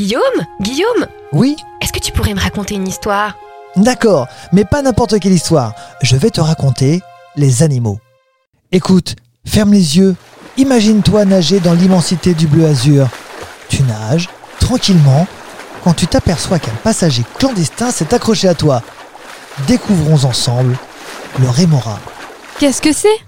Guillaume Guillaume Oui Est-ce que tu pourrais me raconter une histoire? D'accord, mais pas n'importe quelle histoire. Je vais te raconter les animaux. Écoute, ferme les yeux. Imagine-toi nager dans l'immensité du bleu azur. Tu nages tranquillement quand tu t'aperçois qu'un passager clandestin s'est accroché à toi. Découvrons ensemble le rémora. Qu'est-ce que c'est?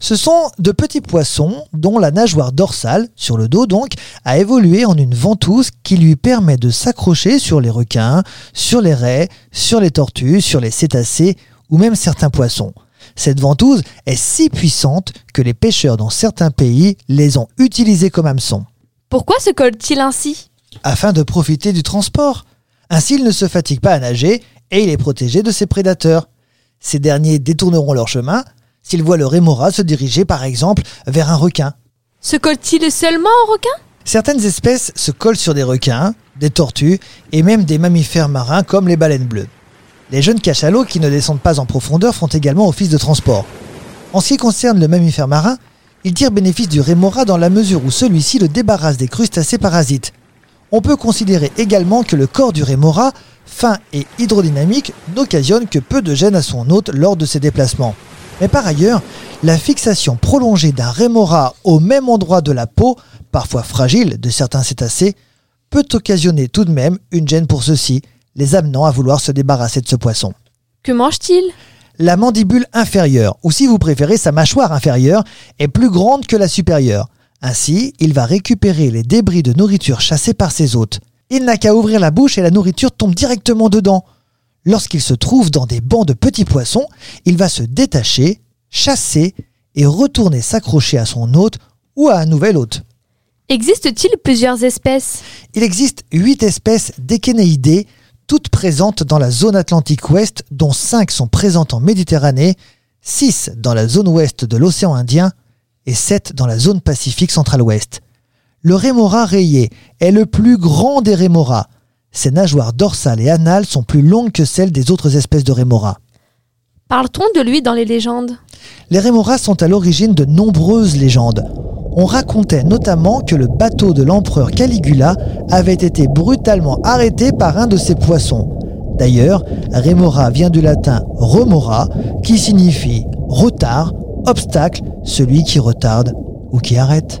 Ce sont de petits poissons dont la nageoire dorsale, sur le dos donc, a évolué en une ventouse qui lui permet de s'accrocher sur les requins, sur les raies, sur les tortues, sur les cétacés ou même certains poissons. Cette ventouse est si puissante que les pêcheurs dans certains pays les ont utilisés comme hameçons, Pourquoi se colle-t-il ainsi? Afin de profiter du transport. Ainsi, il ne se fatigue pas à nager et il est protégé de ses prédateurs. Ces derniers détourneront leur chemin s'ils voient le rémora se diriger par exemple vers un requin. Se colle-t-il seulement aux requins Certaines espèces se collent sur des requins, des tortues et même des mammifères marins comme les baleines bleues. Les jeunes cachalots qui ne descendent pas en profondeur font également office de transport. En ce qui concerne le mammifère marin, il tire bénéfice du rémora dans la mesure où celui-ci le débarrasse des crustacés parasites. On peut considérer également que le corps du rémora, fin et hydrodynamique, n'occasionne que peu de gêne à son hôte lors de ses déplacements. Mais par ailleurs, la fixation prolongée d'un rémora au même endroit de la peau, parfois fragile de certains cétacés, peut occasionner tout de même une gêne pour ceux-ci, les amenant à vouloir se débarrasser de ce poisson. Que mange-t-il? La mandibule inférieure, ou si vous préférez sa mâchoire inférieure, est plus grande que la supérieure. Ainsi, il va récupérer les débris de nourriture chassés par ses hôtes. Il n'a qu'à ouvrir la bouche et la nourriture tombe directement dedans. Lorsqu'il se trouve dans des bancs de petits poissons, il va se détacher, chasser et retourner s'accrocher à son hôte ou à un nouvel hôte. Existe-t-il plusieurs espèces? Il existe 8 espèces d'échénéidés, toutes présentes dans la zone Atlantique Ouest, dont 5 sont présentes en Méditerranée, 6 dans la zone ouest de l'océan Indien et 7 dans la zone Pacifique central-ouest. Le rémora rayé est le plus grand des rémoras. Ses nageoires dorsales et anales sont plus longues que celles des autres espèces de rémoras. Parle-t-on de lui dans les légendes? Les rémoras sont à l'origine de nombreuses légendes. On racontait notamment que le bateau de l'empereur Caligula avait été brutalement arrêté par un de ces poissons. D'ailleurs, rémora vient du latin remora, qui signifie retard, obstacle, celui qui retarde ou qui arrête.